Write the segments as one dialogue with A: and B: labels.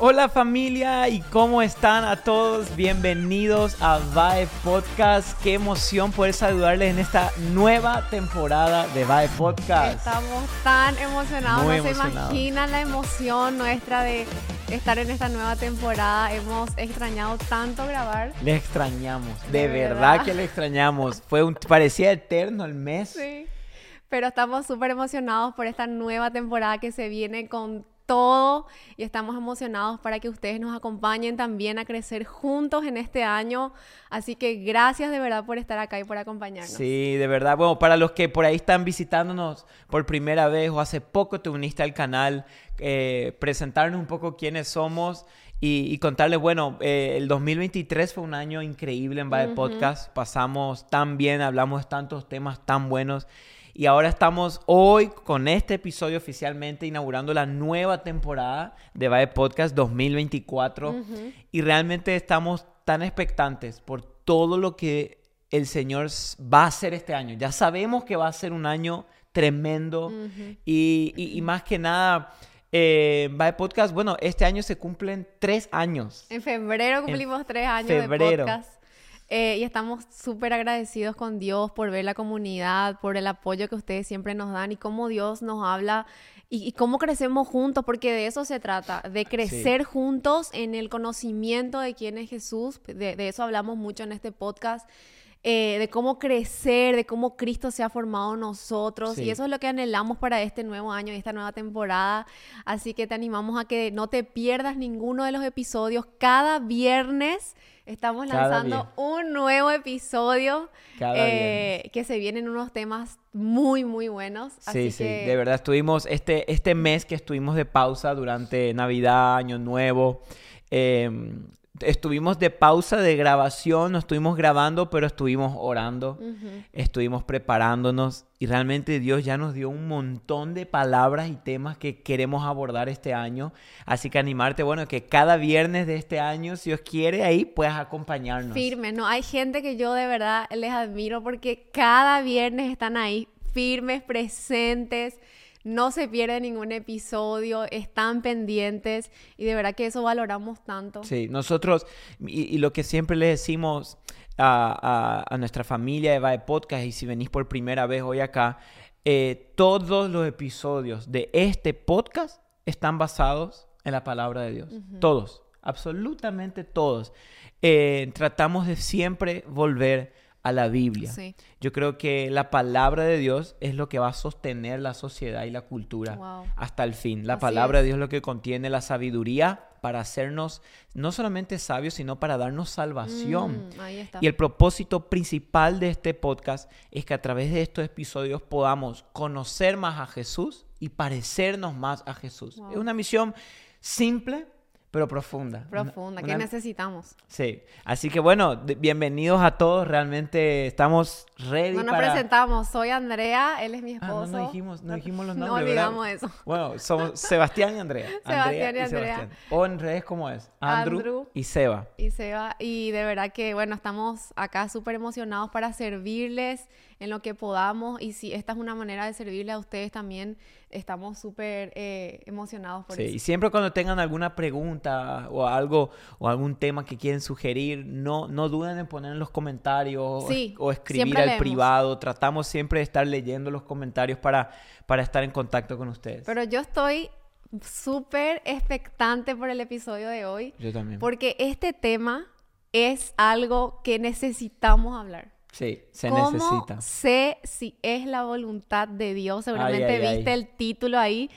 A: Hola familia y cómo están a todos, bienvenidos a VAE Podcast. Qué emoción poder saludarles en esta nueva temporada de VAE Podcast.
B: Estamos tan emocionados,
A: Muy
B: no se imaginan la emoción nuestra de estar en esta nueva temporada. Hemos extrañado tanto grabar.
A: Les extrañamos, de,
B: De
A: verdad.
B: verdad.
A: que les extrañamos. Fue un, parecía eterno el mes.
B: Sí. Pero estamos súper emocionados por esta nueva temporada que se viene con todo y estamos emocionados para que ustedes nos acompañen también a crecer juntos en este año. Así que gracias de verdad por estar acá y por acompañarnos.
A: Sí, de verdad. Bueno, para los que por ahí están visitándonos por primera vez o hace poco te uniste al canal, eh, presentarnos un poco quiénes somos y, y contarles, bueno, eh, el 2023 fue un año increíble en Valle Podcast. Pasamos tan bien, hablamos de tantos temas tan buenos. Y ahora estamos hoy con este episodio oficialmente inaugurando la nueva temporada de Valle Podcast 2024. Y realmente estamos tan expectantes por todo lo que el Señor va a hacer este año. Ya sabemos que va a ser un año tremendo. y, y- y más que nada, eh, Valle Podcast, bueno, este año se cumplen tres años.
B: En febrero cumplimos tres años
A: febrero.
B: de podcast. Eh, y estamos súper agradecidos con Dios por ver la comunidad, por el apoyo que ustedes siempre nos dan y cómo Dios nos habla y, y cómo crecemos juntos, porque de eso se trata, de crecer juntos en el conocimiento de quién es Jesús. De, de eso hablamos mucho en este podcast. eh, de cómo crecer, de cómo Cristo se ha formado nosotros.
A: Sí.
B: Y eso es lo que anhelamos para este nuevo año y esta nueva temporada. Así que te animamos a que no te pierdas ninguno de los episodios. Cada viernes estamos lanzando un nuevo episodio
A: Cada
B: eh, que se vienen unos temas muy, muy buenos.
A: Sí,
B: Así
A: sí,
B: que
A: de verdad estuvimos, este, este mes que estuvimos de pausa durante Navidad, Año Nuevo, eh, estuvimos de pausa de grabación, no estuvimos grabando, pero estuvimos orando, estuvimos preparándonos y realmente Dios ya nos dio un montón de palabras y temas que queremos abordar este año. Así que animarte, bueno, que cada viernes de este año, si Dios quiere, ahí puedas acompañarnos.
B: firmes, ¿no? Hay gente que yo de verdad les admiro porque cada viernes están ahí firmes, presentes, no se pierde ningún episodio, están pendientes y de verdad que eso valoramos tanto.
A: Sí, nosotros, y, y lo que siempre le decimos a, a- a nuestra familia de Vae Podcast, y si venís por primera vez hoy acá, eh, todos los episodios de este podcast están basados en la palabra de Dios. Todos, absolutamente todos. Eh, tratamos de siempre volver a la Biblia.
B: Sí.
A: Yo creo que la palabra de Dios es lo que va a sostener la sociedad y la cultura
B: Wow.
A: hasta el fin. La
B: Así
A: palabra
B: es.
A: de Dios es lo que contiene la sabiduría para hacernos no solamente sabios, sino para darnos salvación.
B: Mm, ahí está.
A: Y el propósito principal de este podcast es que a través de estos episodios podamos conocer más a Jesús y parecernos más a Jesús.
B: Wow.
A: Es una misión simple, pero profunda. Una-
B: Profunda, que
A: una-
B: necesitamos.
A: Sí, así que bueno, bienvenidos a todos, realmente estamos ready
B: No nos
A: para...
B: presentamos, soy Andrea, él es mi
A: Ah,
B: esposo.
A: no, no dijimos, no dijimos los
B: No
A: nombres, ¿verdad?
B: olvidamos eso.
A: Bueno, somos Sebastián y Andrea.
B: Sebastián y Andrea.
A: Sebastián. O en redes, ¿cómo es? Andrew,
B: Andrew.
A: y Seba.
B: Y Seba, y de verdad que bueno, estamos acá súper emocionados para servirles en lo que podamos y si esta es una manera de servirle a ustedes también, estamos súper eh, emocionados por
A: Sí,
B: eso.
A: y siempre cuando tengan alguna pregunta o algo o algún tema que quieren sugerir, no, no duden en poner en los comentarios o
B: Sí,
A: es- o escribir al
B: leemos.
A: privado. Tratamos siempre de estar leyendo los comentarios para, para estar en contacto con ustedes.
B: Pero yo estoy súper expectante por el episodio de hoy
A: Yo también.
B: porque este tema es algo que necesitamos hablar.
A: Sí, se
B: ¿Cómo
A: necesita.
B: sé si es la voluntad de Dios? Seguramente
A: ay, ay.
B: viste el título ahí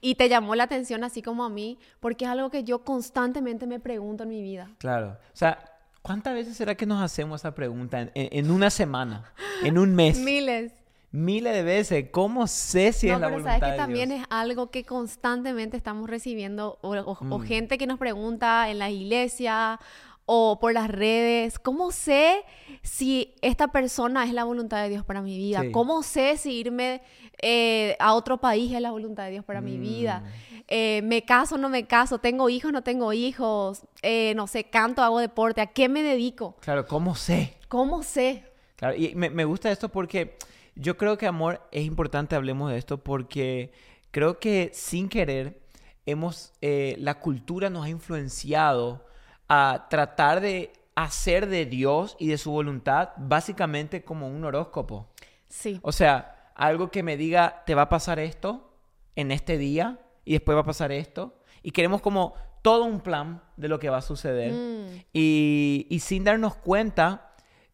B: y te llamó la atención así como a mí, porque es algo que yo constantemente me pregunto en mi vida.
A: Claro. O sea, ¿cuántas veces será que nos hacemos esa pregunta en, en- una semana, en un mes?
B: Miles.
A: Miles de veces. ¿Cómo sé si
B: no,
A: es la
B: pero
A: voluntad
B: sabes que
A: de
B: también
A: Dios?
B: es algo que constantemente estamos recibiendo o, o- o
A: Mm.
B: gente que nos pregunta en la iglesia o por las redes, ¿cómo sé si esta persona es la voluntad de Dios para mi vida?
A: Sí.
B: ¿Cómo sé si irme eh, a otro país es la voluntad de Dios para mi vida?
A: Mm.
B: Eh, ¿Me caso o no me caso? ¿Tengo hijos o no tengo hijos? Eh, no sé, canto, hago deporte, ¿a qué me dedico?
A: Claro, ¿cómo sé?
B: ¿Cómo sé?
A: Claro, y me, me gusta esto porque yo creo que, amor, es importante hablemos de esto porque creo que sin querer hemos, la cultura nos ha influenciado a tratar de hacer de Dios y de su voluntad básicamente como un horóscopo.
B: Sí.
A: O sea, algo que me diga, te va a pasar esto en este día y después va a pasar esto. Y queremos como todo un plan de lo que va a suceder.
B: Mm.
A: Y, y sin darnos cuenta,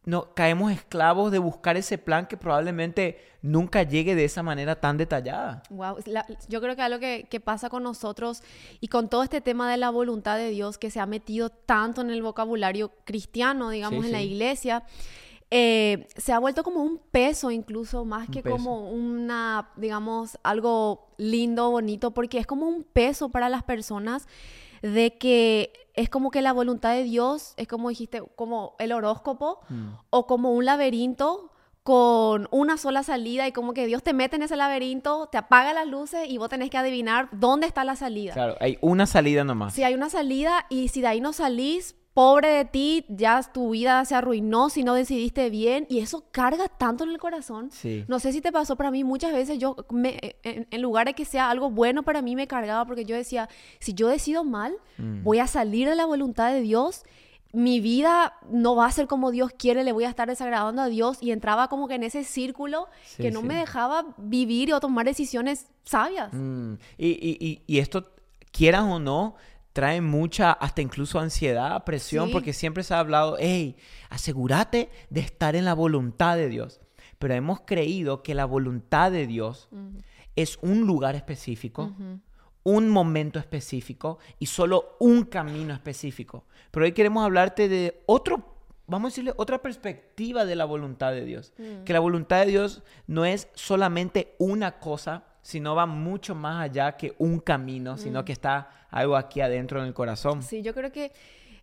A: no, caemos esclavos de buscar ese plan que probablemente nunca llegue de esa manera tan detallada.
B: Wow, yo creo que algo que, que, pasa con nosotros y con todo este tema de la voluntad de Dios que se ha metido tanto en el vocabulario cristiano, digamos,
A: Sí,
B: en la iglesia, eh, se ha vuelto como un peso incluso, más que como una, digamos, algo lindo, bonito, porque es como un peso para las personas de que es como que la voluntad de Dios es como dijiste, como el horóscopo
A: Mm.
B: o como un laberinto con una sola salida y como que Dios te mete en ese laberinto, te apaga las luces y vos tenés que adivinar dónde está la salida.
A: Claro, hay una salida nomás.
B: Si hay una salida y si de ahí no salís, pobre de ti, ya tu vida se arruinó si no decidiste bien y eso carga tanto en el corazón.
A: Sí.
B: No sé si te pasó, para mí muchas veces yo, me- en, en lugar de que sea algo bueno para mí, me cargaba porque yo decía, si yo decido mal,
A: Mm.
B: voy a salir de la voluntad de Dios, mi vida no va a ser como Dios quiere, le voy a estar desagradando a Dios y entraba como que en ese círculo
A: Sí,
B: que no
A: sí.
B: me dejaba vivir o tomar decisiones sabias.
A: Mm, Y, y- y- y esto, quieras o no, trae mucha, hasta incluso ansiedad, presión,
B: Sí.
A: porque siempre se ha hablado, hey, asegúrate de estar en la voluntad de Dios. Pero hemos creído que la voluntad de Dios es un lugar específico, un momento específico y solo un camino específico. Pero hoy queremos hablarte de otro, vamos a decirle, otra perspectiva de la voluntad de Dios.
B: Mm.
A: Que la voluntad de Dios no es solamente una cosa, sino va mucho más allá que un camino, sino que está algo aquí adentro en el corazón.
B: Mm. Sí, yo creo que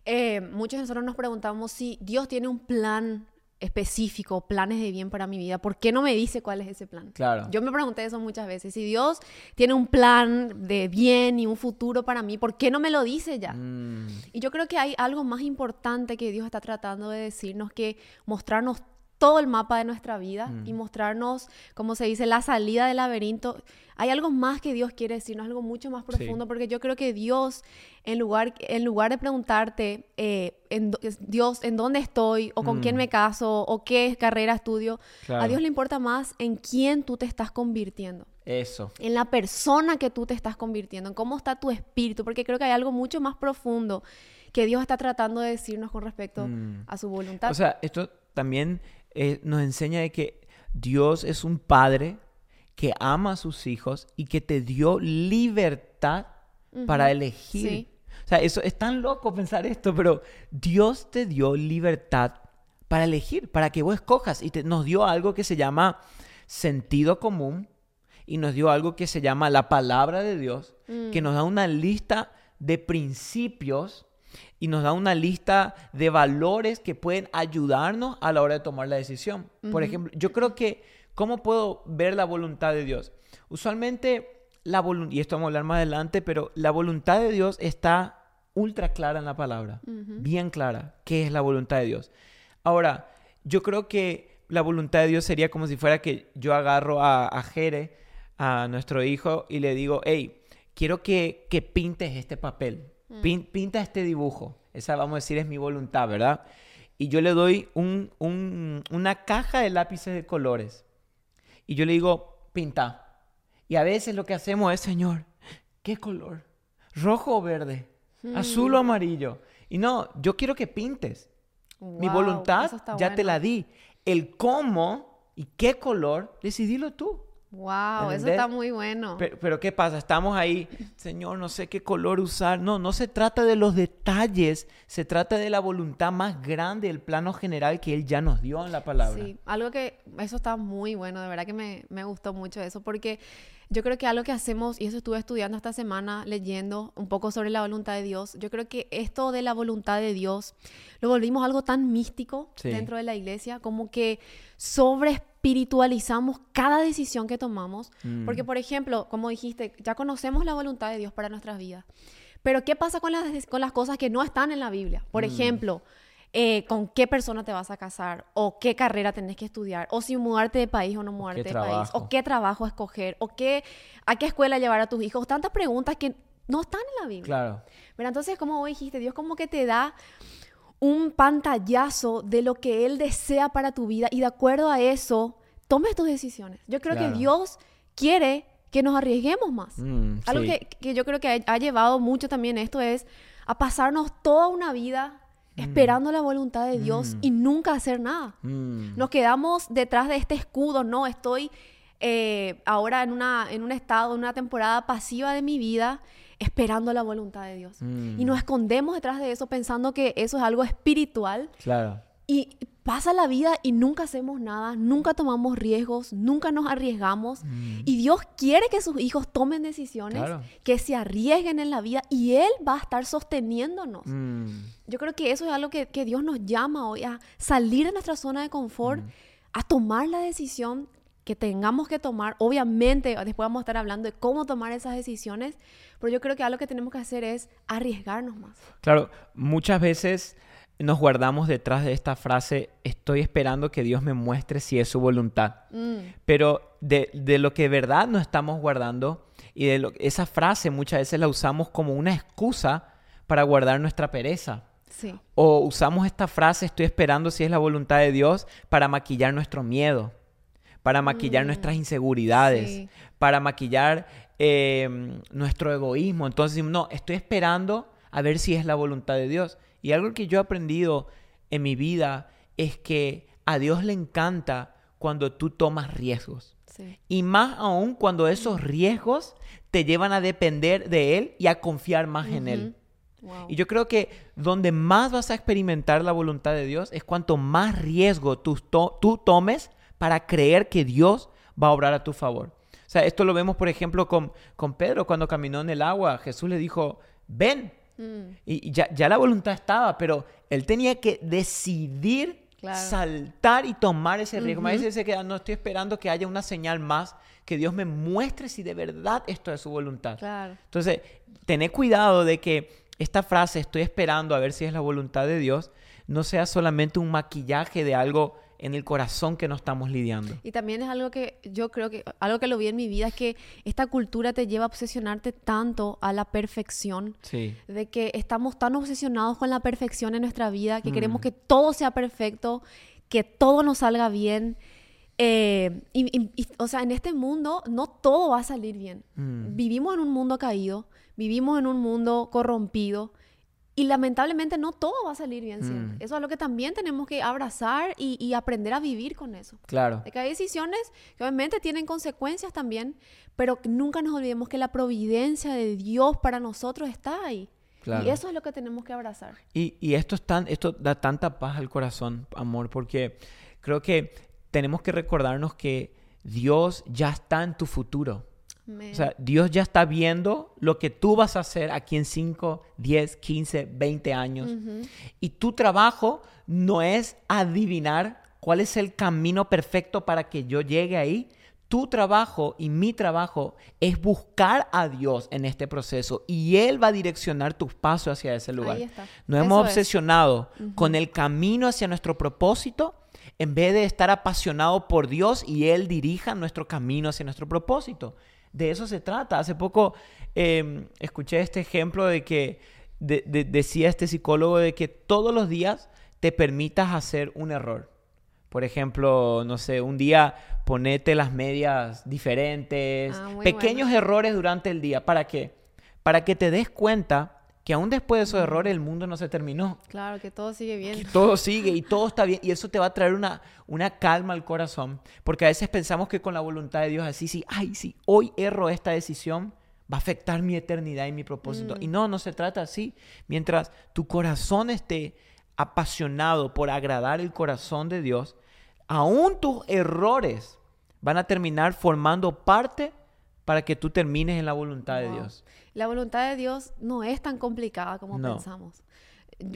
B: eh, muchos de nosotros nos preguntamos si Dios tiene un plan específico, planes de bien para mi vida. ¿Por qué no me dice cuál es ese plan?
A: Claro.
B: Yo me pregunté eso muchas veces. Si Dios tiene un plan de bien y un futuro para mí, ¿por qué no me lo dice ya?
A: Mm,
B: Y yo creo que hay algo más importante que Dios está tratando de decirnos, que mostrarnos todo el mapa de nuestra vida
A: Mm.
B: y mostrarnos, como se dice, la salida del laberinto. Hay algo más que Dios quiere decirnos, algo mucho más
A: Sí.
B: profundo, porque yo creo que Dios, en lugar, en lugar de preguntarte, eh, en, Dios, ¿en dónde estoy? ¿O con
A: Mm.
B: quién me caso? ¿O qué carrera estudio?
A: claro.
B: A Dios le importa más en quién tú te estás convirtiendo
A: Eso.
B: en la persona que tú te estás convirtiendo, en cómo está tu espíritu, porque creo que hay algo mucho más profundo que Dios está tratando de decirnos con respecto
A: Mm.
B: a su voluntad.
A: O sea, esto también eh, nos enseña de que Dios es un padre que ama a sus hijos y que te dio libertad para elegir.
B: sí.
A: O sea, eso es tan loco pensar esto, pero Dios te dio libertad para elegir, para que vos escojas y te- nos dio algo que se llama sentido común y nos dio algo que se llama la palabra de Dios, que
B: Mm.
A: nos da una lista de principios y nos da una lista de valores que pueden ayudarnos a la hora de tomar la decisión. Por ejemplo, yo creo que, ¿cómo puedo ver la voluntad de Dios? Usualmente, la voluntad, y esto vamos a hablar más adelante, pero la voluntad de Dios está ultra clara en la palabra, bien clara, qué es la voluntad de Dios. Ahora, yo creo que la voluntad de Dios sería como si fuera que yo agarro a, a Jere, a nuestro hijo, y le digo, hey, quiero que, que pintes este papel, Pin- pinta este dibujo. Esa, vamos a decir, es mi voluntad, ¿verdad? Y yo le doy un- un- una caja de lápices de colores. Y yo le digo, pinta. Y a veces lo que hacemos es, Señor, ¿qué color? ¿Rojo o verde? ¿Azul o amarillo? Y no, yo quiero que pintes. Mi voluntad ya te la di. El cómo y qué color, decidilo tú.
B: Wow, eso está muy bueno.
A: Pero, pero ¿qué pasa? Estamos ahí, Señor, no sé qué color usar. No, no se trata de los detalles, se trata de la voluntad más grande, el plano general que Él ya nos dio en la palabra.
B: Sí, algo que, eso está muy bueno, de verdad que me, me gustó mucho eso, porque yo creo que algo que hacemos, y eso estuve estudiando esta semana, leyendo un poco sobre la voluntad de Dios, yo creo que esto de la voluntad de Dios lo volvimos algo tan místico
A: Sí.
B: dentro de la iglesia, como que sobre espiritualizamos cada decisión que tomamos,
A: Mm.
B: porque por ejemplo, como dijiste, ya conocemos la voluntad de Dios para nuestras vidas, pero ¿qué pasa con las, con las cosas que no están en la Biblia? Por
A: Mm.
B: ejemplo, eh, con qué persona te vas a casar, o qué carrera tenés que estudiar, o si mudarte de país o no mudarte de país, o qué trabajo escoger, o qué, a qué escuela llevar a tus hijos. Tantas preguntas que no están en la Biblia.
A: Claro.
B: Pero entonces, como vos dijiste, Dios como que te da un pantallazo de lo que Él desea para tu vida y de acuerdo a eso, tomes tus decisiones. Yo creo
A: Claro.
B: que Dios quiere que nos arriesguemos más.
A: Mm,
B: Algo
A: sí.
B: que, que yo creo que ha, ha llevado mucho también esto es a pasarnos toda una vida esperando la voluntad de Dios
A: Mm.
B: y nunca hacer nada.
A: Mm,
B: Nos quedamos detrás de este escudo, no, estoy eh, ahora en, una, en un estado, en una temporada pasiva de mi vida, esperando la voluntad de Dios.
A: Mm.
B: Y nos escondemos detrás de eso pensando que eso es algo espiritual
A: Claro.
B: y pasa la vida y nunca hacemos nada, nunca tomamos riesgos, nunca nos arriesgamos. Y Dios quiere que sus hijos tomen decisiones,
A: Mm. Claro.
B: que se arriesguen en la vida y Él va a estar sosteniéndonos.
A: Mm,
B: Yo creo que eso es algo que, que Dios nos llama hoy, a salir de nuestra zona de confort, a tomar la decisión que tengamos que tomar. Obviamente, después vamos a estar hablando de cómo tomar esas decisiones, pero yo creo que algo que tenemos que hacer es arriesgarnos más.
A: Claro, muchas veces nos guardamos detrás de esta frase, estoy esperando que Dios me muestre si es su voluntad.
B: Mm,
A: Pero de, de lo que de verdad nos estamos guardando y de lo, esa frase muchas veces la usamos como una excusa para guardar nuestra pereza.
B: sí.
A: O usamos esta frase, estoy esperando si es la voluntad de Dios, para maquillar nuestro miedo, para maquillar
B: Mm,
A: nuestras inseguridades,
B: sí.
A: para maquillar eh, nuestro egoísmo. Entonces, no, estoy esperando a ver si es la voluntad de Dios. Y algo que yo he aprendido en mi vida es que a Dios le encanta cuando tú tomas riesgos.
B: Sí.
A: Y más aún cuando esos riesgos te llevan a depender de Él y a confiar más en Él.
B: Wow.
A: Y yo creo que donde más vas a experimentar la voluntad de Dios es cuanto más riesgo tú, to- tú tomes para creer que Dios va a obrar a tu favor. O sea, esto lo vemos, por ejemplo, con, con Pedro cuando caminó en el agua. Jesús le dijo, ven.
B: Mm,
A: Y ya, ya la voluntad estaba, pero él tenía que decidir
B: Claro.
A: saltar y tomar ese riesgo. A
B: Ujú.
A: veces se queda, no estoy esperando que haya una señal más, que Dios me muestre si de verdad esto es su voluntad.
B: claro.
A: Entonces, tené cuidado de que esta frase, estoy esperando a ver si es la voluntad de Dios, no sea solamente un maquillaje de algo en el corazón que no estamos lidiando.
B: Y también es algo que yo creo que, algo que lo vi en mi vida, es que esta cultura te lleva a obsesionarte tanto a la perfección,
A: Sí.
B: de que estamos tan obsesionados con la perfección en nuestra vida, que queremos
A: Mm.
B: que todo sea perfecto, que todo nos salga bien. Eh, y, y- y, o sea, en este mundo no todo va a salir bien.
A: Mm.
B: Vivimos en un mundo caído, vivimos en un mundo corrompido y lamentablemente no todo va a salir bien siempre.
A: Mm.
B: Eso es lo que también tenemos que abrazar y, y aprender a vivir con eso.
A: Claro.
B: De que hay decisiones que obviamente tienen consecuencias también, pero nunca nos olvidemos que la providencia de Dios para nosotros está ahí.
A: Claro.
B: Y eso es lo que tenemos que abrazar.
A: Y, y esto, es tan, esto da tanta paz al corazón, amor, porque creo que tenemos que recordarnos que Dios ya está en tu futuro. O sea, Dios ya está viendo lo que tú vas a hacer aquí en 5, 10, 15, 20 años. Y tu trabajo no es adivinar cuál es el camino perfecto para que yo llegue ahí. Tu trabajo y mi trabajo es buscar a Dios en este proceso y Él va a direccionar tus pasos hacia ese lugar. Nos
B: Eso
A: hemos
B: es.
A: obsesionado con el camino hacia nuestro propósito en vez de estar apasionado por Dios y Él dirija nuestro camino hacia nuestro propósito. De eso se trata. Hace poco eh, escuché este ejemplo de que de- de- decía este psicólogo de que todos los días te permitas hacer un error. Por ejemplo, no sé, un día ponete las medias diferentes,
B: Ah,
A: pequeños
B: bueno.
A: errores durante el día. ¿Para qué? Para que te des cuenta que aún después de esos errores el mundo no se terminó.
B: Claro, que todo sigue bien.
A: Que todo sigue y todo está bien. Y eso te va a traer una, una calma al corazón. Porque a veces pensamos que con la voluntad de Dios así, sí, ay, sí, hoy erro esta decisión, va a afectar mi eternidad y mi propósito.
B: Mm.
A: Y no, no se trata así. Mientras tu corazón esté apasionado por agradar el corazón de Dios, aún tus errores van a terminar formando parte para que tú termines en la voluntad de. Dios.
B: La voluntad de Dios no es tan complicada como
A: No.
B: pensamos.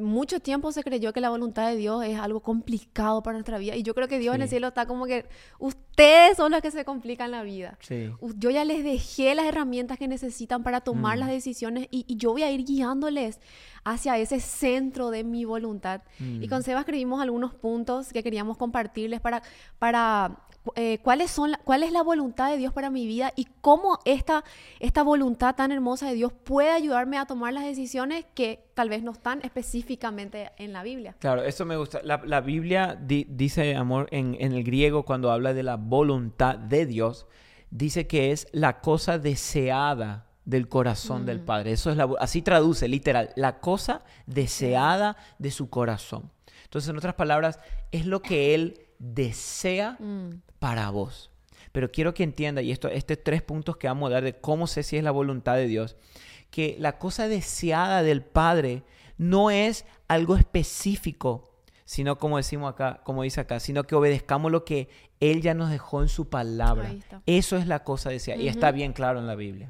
B: Mucho tiempo se creyó que la voluntad de Dios es algo complicado para nuestra vida. Y yo creo que Dios en el
A: Sí.
B: cielo está como que ustedes son los que se complican la vida.
A: Sí.
B: Yo ya les dejé las herramientas que necesitan para tomar
A: Mm.
B: las decisiones y, y yo voy a ir guiándoles hacia ese centro de mi voluntad. Y
A: Mm.
B: con Seba escribimos algunos puntos que queríamos compartirles para, para eh, cuáles son la- cuál es la voluntad de Dios para mi vida y cómo esta, esta voluntad tan hermosa de Dios puede ayudarme a tomar las decisiones que tal vez no están específicamente en la Biblia.
A: Claro, eso me gusta. La, la Biblia di- dice, amor, en, en el griego, cuando habla de la voluntad de Dios, dice que es la cosa deseada del corazón del Padre. Eso es la, así traduce, literal, la cosa deseada de su corazón. Entonces, en otras palabras, es lo que Él desea
B: Mm,
A: para vos. Pero quiero que entienda, y esto, estos tres puntos que vamos a dar de cómo sé si es la voluntad de Dios, que la cosa deseada del Padre no es algo específico, sino como decimos acá, como dice acá, sino que obedezcamos lo que Él ya nos dejó en su palabra. Eso es la cosa deseada, y está bien claro en la Biblia.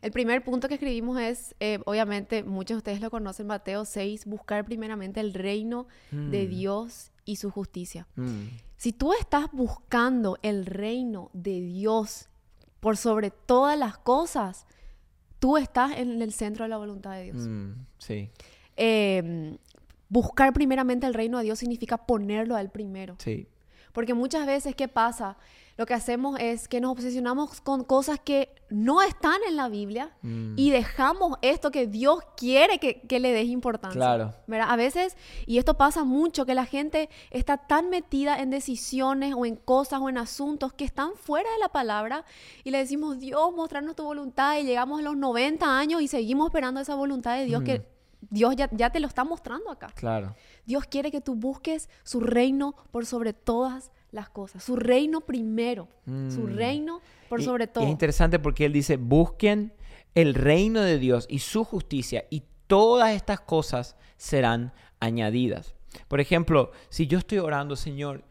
B: El primer punto que escribimos es, eh, obviamente, muchos de ustedes lo conocen, Mateo 6, buscar primeramente el reino de
A: Mm.
B: Dios y su justicia.
A: Mm,
B: Si tú estás buscando el reino de Dios por sobre todas las cosas, tú estás en el centro de la voluntad de Dios.
A: mm, sí,
B: Eh, buscar primeramente el reino de Dios significa ponerlo al primero.
A: sí.
B: Porque muchas veces, ¿qué pasa? Lo que hacemos es que nos obsesionamos con cosas que no están en la Biblia
A: Mm.
B: y dejamos esto que Dios quiere que, que le des importancia.
A: Claro.
B: ¿verdad? A veces, y esto pasa mucho, que la gente está tan metida en decisiones o en cosas o en asuntos que están fuera de la palabra y le decimos, Dios, mostrarnos tu voluntad y llegamos a los 90 años y seguimos esperando esa voluntad de Dios que Dios ya, ya te lo está mostrando acá.
A: Claro.
B: Dios quiere que tú busques su reino por sobre todas las cosas, su reino primero, su
A: Mm.
B: reino por
A: Y-
B: sobre todo.
A: es interesante porque él dice, busquen el reino de Dios y su justicia y todas estas cosas serán añadidas. Por ejemplo, si yo estoy orando, Señor,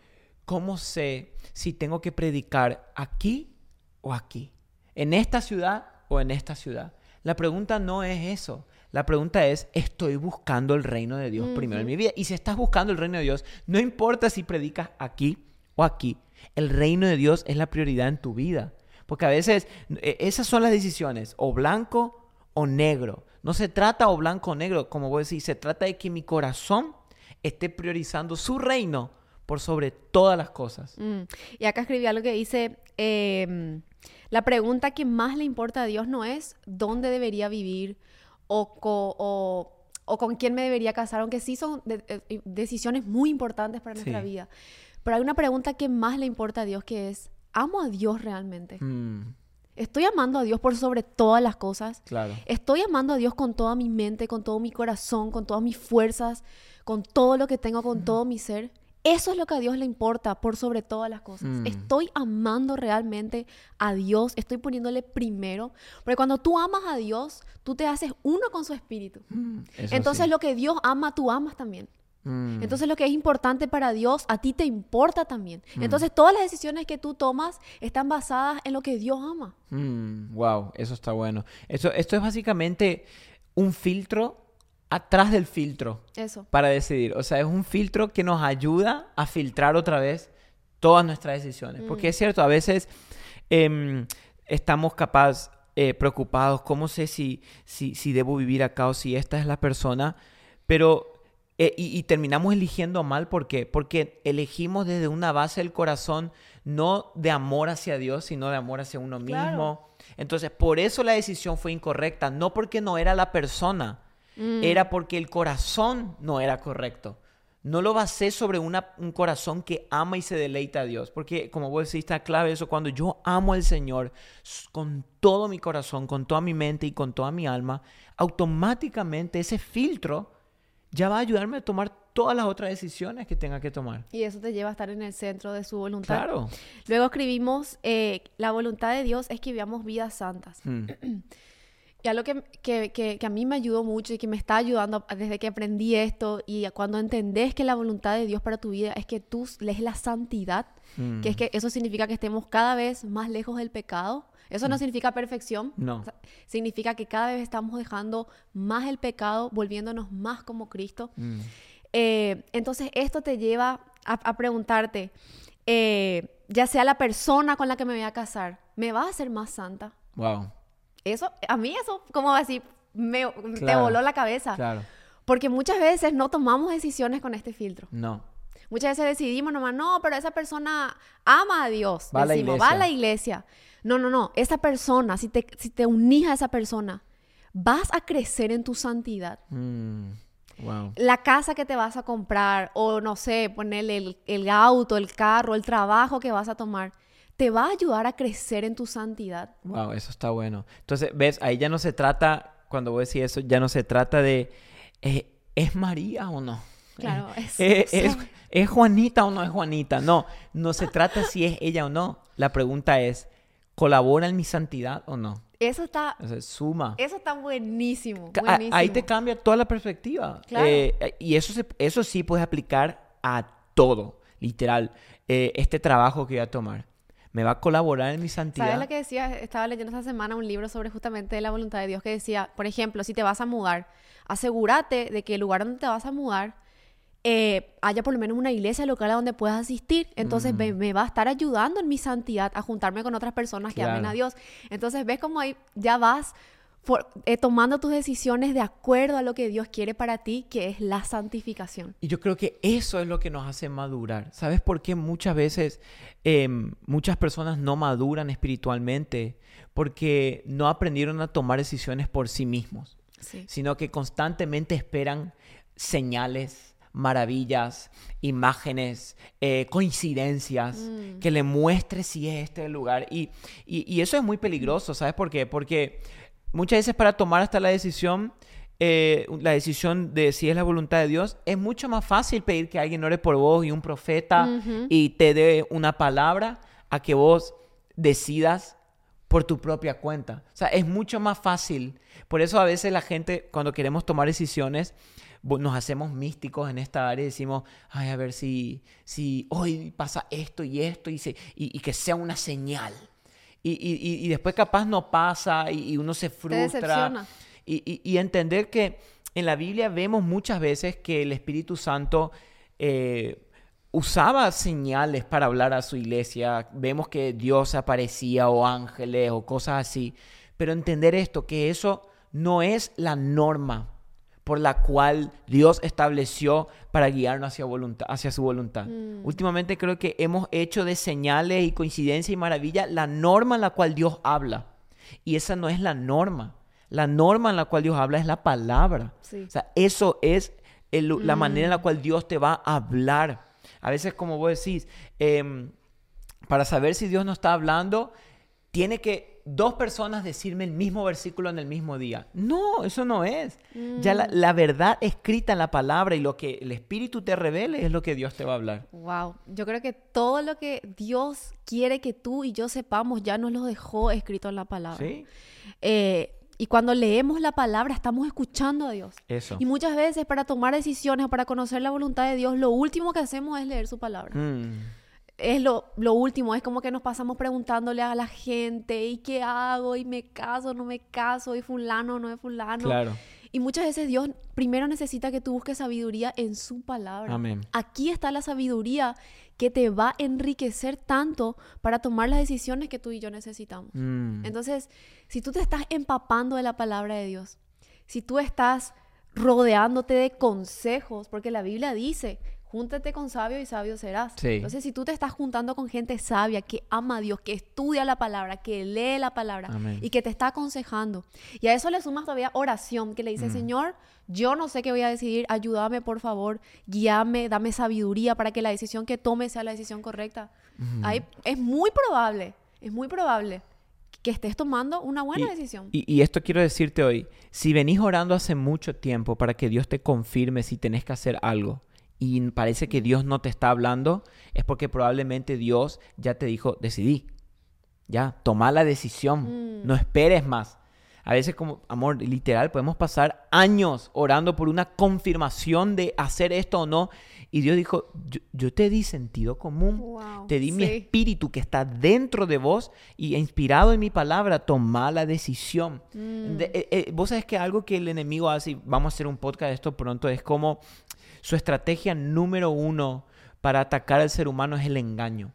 A: ¿cómo sé si tengo que predicar aquí o aquí? ¿En esta ciudad o en esta ciudad? La pregunta no es eso. La pregunta es, ¿estoy buscando el reino de Dios primero en mi vida? Y si estás buscando el reino de Dios, no importa si predicas aquí o aquí, el reino de Dios es la prioridad en tu vida. Porque a veces eh, esas son las decisiones, o blanco o negro. No se trata o blanco o negro, como vos decís, se trata de que mi corazón esté priorizando su reino por sobre todas las cosas.
B: Mm. Y acá escribí algo que dice, em, la pregunta que más le importa a Dios no es dónde debería vivir o, co- o- o con quién me debería casar, aunque sí son de- eh, decisiones muy importantes para nuestra
A: Sí.
B: vida. Pero hay una pregunta que más le importa a Dios que es, ¿amo a Dios realmente?
A: Mm,
B: ¿Estoy amando a Dios por sobre todas las cosas?
A: claro.
B: Estoy amando a Dios con toda mi mente, con todo mi corazón, con todas mis fuerzas, con todo lo que tengo, con todo mi ser. Eso es lo que a Dios le importa por sobre todas las cosas.
A: Mm.
B: Estoy amando realmente a Dios, estoy poniéndole primero. Porque cuando tú amas a Dios, tú te haces uno con su espíritu.
A: Mm,
B: Entonces
A: sí.
B: lo que Dios ama, tú amas también.
A: Mm,
B: Entonces lo que es importante para Dios, a ti te importa también.
A: Mm.
B: Entonces todas las decisiones que tú tomas están basadas en lo que Dios ama.
A: Mm, wow, eso está bueno. Esto, esto es básicamente un filtro atrás del filtro
B: Eso.
A: para decidir. O sea, es un filtro que nos ayuda a filtrar otra vez todas nuestras decisiones. Porque es cierto, a veces em, estamos capaz eh, preocupados, ¿cómo sé si, si, si debo vivir acá o si esta es la persona? Pero, eh, y, y terminamos eligiendo mal, ¿por qué? Porque elegimos desde una base del corazón, no de amor hacia Dios, sino de amor hacia uno
B: Claro.
A: mismo. Entonces, por eso la decisión fue incorrecta, no porque no era la persona,
B: Mm.
A: era porque el corazón no era correcto. No lo basé sobre una- un corazón que ama y se deleita a Dios. Porque, como vos decís, está clave eso. Cuando yo amo al Señor con todo mi corazón, con toda mi mente y con toda mi alma, automáticamente ese filtro ya va a ayudarme a tomar todas las otras decisiones que tenga que tomar.
B: Y eso te lleva a estar en el centro de su voluntad.
A: Claro.
B: Luego escribimos, eh, la voluntad de Dios es que vivamos vidas santas.
A: Mm,
B: Y algo que, que, que, que a mí me ayudó mucho y que me está ayudando desde que aprendí esto y cuando entendés que la voluntad de Dios para tu vida es que tú lees la santidad,
A: mm.
B: que es que eso significa que estemos cada vez más lejos del pecado. Eso no significa perfección.
A: No.
B: O sea, significa que cada vez estamos dejando más el pecado, volviéndonos más como Cristo.
A: Mm.
B: Eh, entonces esto te lleva a, a preguntarte, eh, ya sea la persona con la que me voy a casar, ¿me va a hacer más santa?
A: Wow.
B: Eso, a mí eso como así me, te voló la cabeza.
A: Claro.
B: Porque muchas veces no tomamos decisiones con este filtro.
A: No.
B: Muchas veces decidimos nomás, no, pero esa persona ama a Dios.
A: Va a la
B: Decimos, va a
A: iglesia.
B: la iglesia. No, no, no. Esa persona, si te, si te unís a esa persona, vas a crecer en tu santidad.
A: Mm, wow.
B: La casa que te vas a comprar, o no sé, ponerle el, el auto, el carro, el trabajo que vas a tomar, te va a ayudar a crecer en tu santidad.
A: Wow, eso está bueno. Entonces, ves, ahí ya no se trata, cuando voy a decir eso, ya no se trata de, eh, ¿es María o no?
B: Claro, es-
A: Eh,
B: o sea-
A: es, ¿Es Juanita o no es Juanita? No, no se trata si es ella o no. La pregunta es, ¿colabora en mi santidad o no?
B: Eso está,
A: O sea, suma.
B: eso está buenísimo.
A: A- Ahí te cambia toda la perspectiva.
B: Claro.
A: Eh, y eso, se- eso sí puedes aplicar a todo, literal. Eh, este trabajo que voy a tomar, ¿me va a colaborar en mi santidad?
B: ¿Sabes lo que decía? Estaba leyendo esta semana un libro sobre justamente la voluntad de Dios que decía, por ejemplo, si te vas a mudar, asegúrate de que el lugar donde te vas a mudar eh, haya por lo menos una iglesia local a donde puedas asistir. Entonces me,
A: Mm.
B: me va a estar ayudando en mi santidad a juntarme con otras personas que amen
A: Claro.
B: a Dios. Entonces ves como ahí ya vas eh, tomando tus decisiones de acuerdo a lo que Dios quiere para ti, que es la santificación.
A: Y yo creo que eso es lo que nos hace madurar. ¿Sabes por qué muchas veces em, muchas personas no maduran espiritualmente? Porque no aprendieron a tomar decisiones por sí mismos,
B: Sí.
A: sino que constantemente esperan señales, maravillas, imágenes, eh, coincidencias,
B: Mm.
A: que le muestre si es este el lugar. Y, y- y eso es muy peligroso, ¿sabes por qué? Porque muchas veces para tomar hasta la decisión, eh, la decisión de si es la voluntad de Dios, es mucho más fácil pedir que alguien ore por vos y un profeta y te dé una palabra a que vos decidas por tu propia cuenta. O sea, es mucho más fácil. Por eso a veces la gente, cuando queremos tomar decisiones, nos hacemos místicos en esta área y decimos, ay, a ver si, si hoy pasa esto y esto y, se- y, y que sea una señal. Y, y- y- después capaz no pasa y, uno se frustra. y entender que en la Biblia vemos muchas veces que el Espíritu Santo eh, usaba señales para hablar a su iglesia. Vemos que Dios aparecía o ángeles o cosas así. Pero entender esto, que eso no es la norma por la cual Dios estableció para guiarnos hacia, voluntad, hacia su voluntad. Últimamente creo que hemos hecho de señales y coincidencia y maravilla la norma en la cual Dios habla. Y esa no es la norma. La norma en la cual Dios habla es la palabra.
B: Sí.
A: O sea, eso es el- la manera en la cual Dios te va a hablar. A veces, como vos decís, em, para saber si Dios no está hablando, tiene que dos personas decirme el mismo versículo en el mismo día. No, eso no es. Ya la, la verdad escrita en la palabra y lo que el Espíritu te revele es lo que Dios te va a hablar.
B: Wow, yo creo que todo lo que Dios quiere que tú y yo sepamos ya nos lo dejó escrito en la palabra.
A: ¿Sí?
B: Eh, y cuando leemos la palabra estamos escuchando a Dios.
A: Eso.
B: Y muchas veces para tomar decisiones o para conocer la voluntad de Dios, lo último que hacemos es leer su palabra.
A: Mm,
B: Es lo, lo último, es como que nos pasamos preguntándole a la gente, ¿y qué hago? ¿Y me caso? ¿No me caso? ¿Y fulano? ¿No es fulano?
A: claro.
B: Y muchas veces Dios primero necesita que tú busques sabiduría en su palabra.
A: Amén.
B: Aquí está la sabiduría que te va a enriquecer tanto para tomar las decisiones que tú y yo necesitamos.
A: Mm,
B: Entonces, si tú te estás empapando de la palabra de Dios, si tú estás rodeándote de consejos, porque la Biblia dice, júntate con sabio y sabio serás.
A: Sí.
B: Entonces, si tú te estás juntando con gente sabia, que ama a Dios, que estudia la palabra, que lee la palabra
A: Amén.
B: y que te está aconsejando, y a eso le sumas todavía oración, que le dice, Señor, yo no sé qué voy a decidir, ayúdame por favor, guíame, dame sabiduría para que la decisión que tome sea la decisión correcta. Ahí es muy probable, es muy probable que estés tomando una buena
A: Y-
B: decisión.
A: Y, y esto quiero decirte hoy, si venís orando hace mucho tiempo para que Dios te confirme si tenés que hacer algo y parece que Dios no te está hablando, es porque probablemente Dios ya te dijo, decidí, ya, toma la decisión, no esperes más. A veces como, amor, literal, podemos pasar años orando por una confirmación de hacer esto o no. Y Dios dijo, yo, yo te di sentido común,
B: Wow,
A: te di mi espíritu que está dentro de vos y inspirado en mi palabra, toma la decisión.
B: Mm.
A: De- eh, eh, vos sabes que algo que el enemigo hace, y vamos a hacer un podcast de esto pronto, es como su estrategia número uno para atacar al ser humano es el engaño.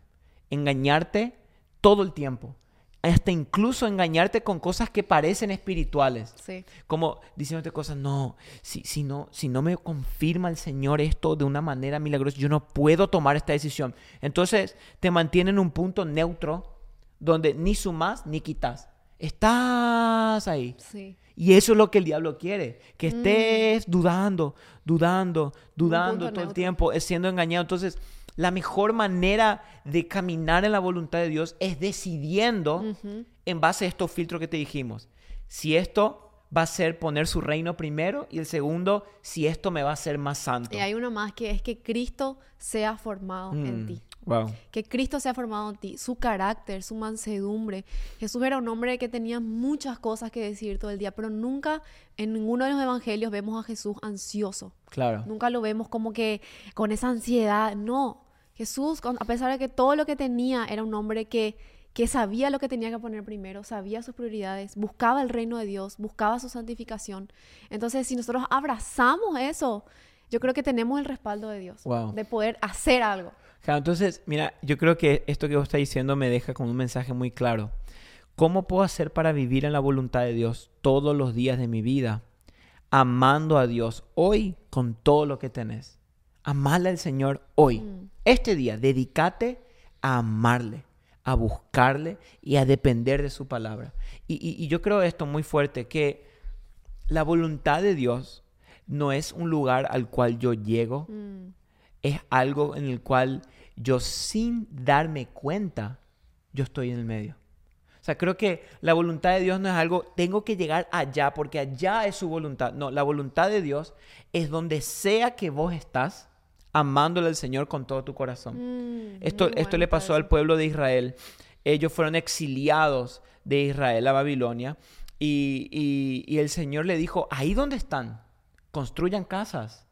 A: Engañarte todo el tiempo. hasta incluso engañarte con cosas que parecen espirituales.
B: Sí.
A: Como diciéndote cosas, no, si, si no, si no me confirma el Señor esto de una manera milagrosa, yo no puedo tomar esta decisión. Entonces te mantiene en un punto neutro donde ni sumas ni quitas. Estás ahí.
B: Sí.
A: Y eso es lo que el diablo quiere, que estés dudando, dudando, dudando todo el tiempo, es siendo engañado. Entonces, la mejor manera de caminar en la voluntad de Dios es decidiendo en base a estos filtros que te dijimos. Si esto va a ser poner su reino primero y el segundo, si esto me va a hacer más santo.
B: Y hay uno más que es que Cristo sea formado en
A: Mm,
B: ti.
A: Wow.
B: Que Cristo sea formado en ti, su carácter, su mansedumbre. Jesús era un hombre que tenía muchas cosas que decir todo el día, pero nunca en ninguno de los evangelios vemos a Jesús ansioso.
A: Claro.
B: Nunca lo vemos como que con esa ansiedad. No. Jesús, a pesar de que todo lo que tenía era un hombre que, que sabía lo que tenía que poner primero, sabía sus prioridades, buscaba el reino de Dios, buscaba su santificación. Entonces, si nosotros abrazamos eso, yo creo que tenemos el respaldo de Dios,
A: Wow.
B: de poder hacer algo.
A: Entonces, mira, yo creo que esto que vos estás diciendo me deja con un mensaje muy claro. ¿Cómo puedo hacer para vivir en la voluntad de Dios todos los días de mi vida? Amando a Dios hoy con todo lo que tenés. Amarle al Señor hoy.
B: Mm.
A: Este día, dedícate a amarle, a buscarle y a depender de su palabra. Y, y- y yo creo esto muy fuerte, que la voluntad de Dios no es un lugar al cual yo llego,
B: Mm.
A: Es algo en el cual yo sin darme cuenta, yo estoy en el medio. O sea, creo que la voluntad de Dios no es algo, tengo que llegar allá porque allá es su voluntad. No, la voluntad de Dios es donde sea que vos estás, amándole al Señor con todo tu corazón.
B: Mm,
A: Esto, esto
B: bueno
A: le pasó al pueblo de Israel. Ellos fueron exiliados de Israel a Babilonia y, y- y el Señor le dijo, ahí donde están, construyan casas,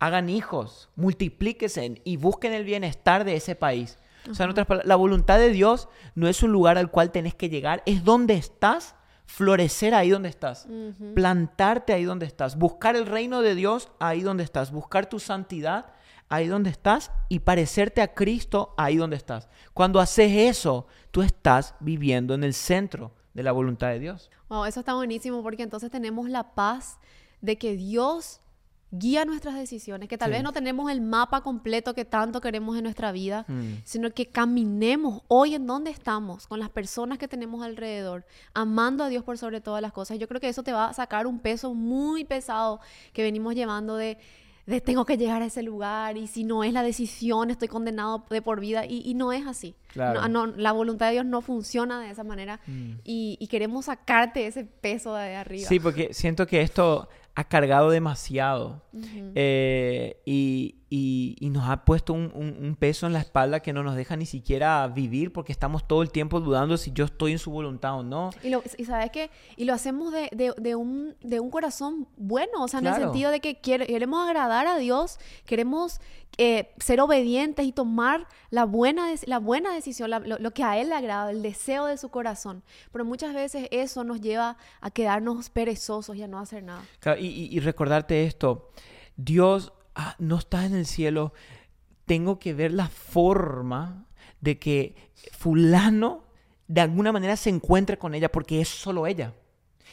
A: hagan hijos, multiplíquense y busquen el bienestar de ese país. O sea, en otras palabras, la voluntad de Dios no es un lugar al cual tenés que llegar, es donde estás, florecer ahí donde estás, plantarte ahí donde estás, buscar el reino de Dios ahí donde estás, buscar tu santidad ahí donde estás y parecerte a Cristo ahí donde estás. Cuando haces eso, tú estás viviendo en el centro de la voluntad de Dios.
B: Wow, eso está buenísimo porque entonces tenemos la paz de que Dios guía nuestras decisiones, que tal
A: Sí.
B: vez no tenemos el mapa completo que tanto queremos en nuestra vida,
A: Mm.
B: sino que caminemos hoy en donde estamos, con las personas que tenemos alrededor, amando a Dios por sobre todas las cosas. Yo creo que eso te va a sacar un peso muy pesado que venimos llevando de, de tengo que llegar a ese lugar y si no es la decisión estoy condenado de por vida y, y no es así.
A: Claro.
B: No- no, la voluntad de Dios no funciona de esa manera
A: Mm.
B: y, y queremos sacarte ese peso de arriba.
A: Sí, porque siento que esto ha cargado demasiado. Eh, y, y- y nos ha puesto un, un- un peso en la espalda que no nos deja ni siquiera vivir porque estamos todo el tiempo dudando si yo estoy en su voluntad o no.
B: Y, lo, y sabes qué? Y lo hacemos de, de- de un, de un corazón bueno, o sea, en el
A: Claro.
B: sentido de que quiere- queremos agradar a Dios, queremos eh, ser obedientes y tomar la buena, la buena decisión, la- lo, lo que a Él le agrada, el deseo de su corazón. Pero muchas veces eso nos lleva a quedarnos perezosos y a no hacer nada.
A: Claro, y, y- y recordarte esto, Dios ah, no está en el cielo, tengo que ver la forma de que fulano de alguna manera se encuentre con ella porque es solo ella.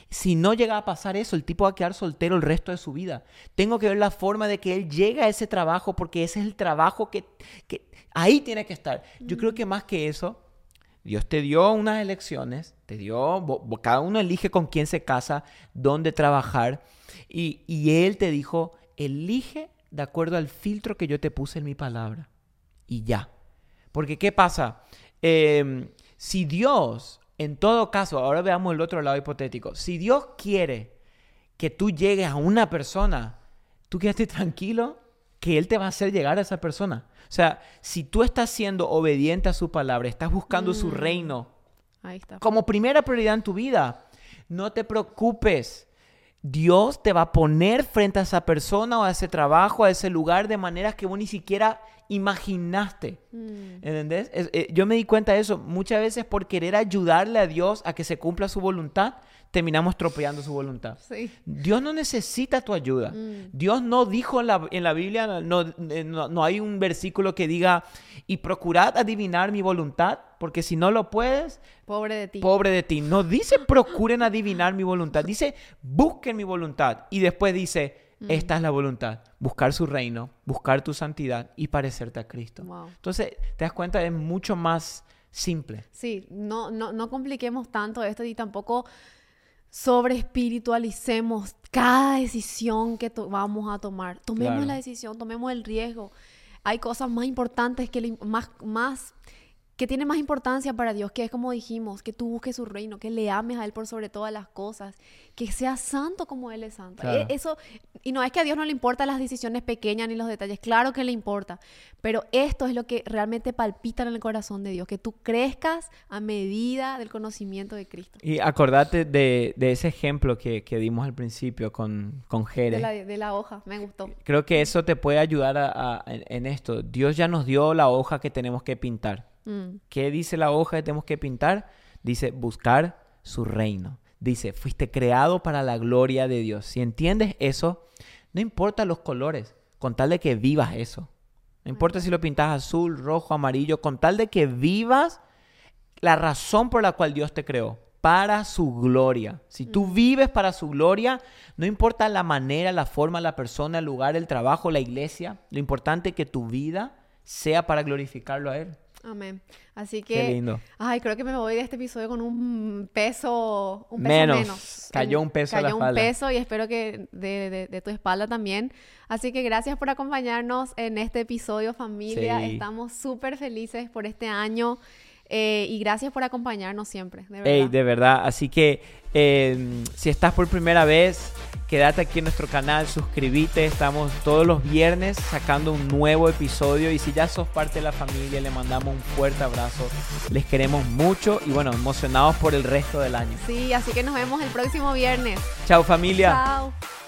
A: Si no llega a pasar eso, el tipo va a quedar soltero el resto de su vida. Tengo que ver la forma de que él llegue a ese trabajo porque ese es el trabajo que, que ahí tiene que estar. Yo creo que más que eso, Dios te dio unas elecciones, te dio, cada uno elige con quién se casa, dónde trabajar, y, y Él te dijo, elige de acuerdo al filtro que yo te puse en mi palabra. Y ya. Porque ¿qué pasa? Em, si Dios, en todo caso, ahora veamos el otro lado hipotético, si Dios quiere que tú llegues a una persona, tú quédate tranquilo que Él te va a hacer llegar a esa persona. O sea, si tú estás siendo obediente a su palabra, estás buscando su
B: Mm.
A: reino
B: Ahí está.
A: como primera prioridad en tu vida, no te preocupes. Dios te va a poner frente a esa persona o a ese trabajo, a ese lugar, de maneras que vos ni siquiera imaginaste.
B: Mm.
A: ¿Entendés? Es- eh, yo me di cuenta de eso. Muchas veces por querer ayudarle a Dios a que se cumpla su voluntad, terminamos tropeando su voluntad.
B: Sí.
A: Dios no necesita tu ayuda.
B: Mm.
A: Dios no dijo en la, en la Biblia, no, eh, no- no hay un versículo que diga, y procurad adivinar mi voluntad, porque si no lo puedes,
B: Pobre de ti.
A: pobre de ti. No dice procuren adivinar mi voluntad, dice busquen mi voluntad. Y después dice,
B: Mm.
A: esta es la voluntad, buscar su reino, buscar tu santidad y parecerte a Cristo.
B: Wow.
A: Entonces, te das cuenta, es mucho más simple.
B: Sí, no, no, no compliquemos tanto esto y tampoco sobre espiritualicemos cada decisión que vamos a tomar. Tomemos
A: Claro.
B: la decisión, tomemos el riesgo. Hay cosas más importantes que más, más que tienen más importancia para Dios, que es como dijimos, que tú busques su reino, que le ames a Él por sobre todas las cosas, que seas santo como Él es santo.
A: Claro.
B: E- Eso, y no es que a Dios no le importan las decisiones pequeñas ni los detalles, claro que le importa, pero esto es lo que realmente palpita en el corazón de Dios, que tú crezcas a medida del conocimiento de Cristo.
A: Y acordate de, de ese ejemplo que, que dimos al principio con, con Jere.
B: De la, de la hoja, me gustó.
A: Creo que eso te puede ayudar a- a- en, en esto. Dios ya nos dio la hoja que tenemos que pintar.
B: Mm,
A: ¿Qué dice la hoja que tenemos que pintar? Dice buscar su reino. Dice, fuiste creado para la gloria de Dios. Si entiendes eso, no importa los colores, con tal de que vivas eso. No importa si lo pintas azul, rojo, amarillo, con tal de que vivas la razón por la cual Dios te creó, para su gloria. Si tú vives para su gloria, no importa la manera, la forma, la persona, el lugar, el trabajo, la iglesia, lo importante es que tu vida sea para glorificarlo a Él.
B: Amén. Así
A: Qué
B: que,
A: lindo.
B: ay, creo que me voy de este episodio con un peso, un peso
A: Menos.
B: menos.
A: Cayó un peso a la
B: Cayó un
A: espalda.
B: peso y espero que de, de- de tu espalda también. Así que gracias por acompañarnos en este episodio, familia.
A: Sí.
B: Estamos súper felices por este año eh, y gracias por acompañarnos siempre, de verdad.
A: Ey, de verdad. Así que eh, si estás por primera vez, quédate aquí en nuestro canal, suscríbete. Estamos todos los viernes sacando un nuevo episodio. Y si ya sos parte de la familia, le mandamos un fuerte abrazo. Les queremos mucho y bueno, emocionados por el resto del año.
B: Sí, así que nos vemos el próximo viernes.
A: Chao familia.
B: Chao.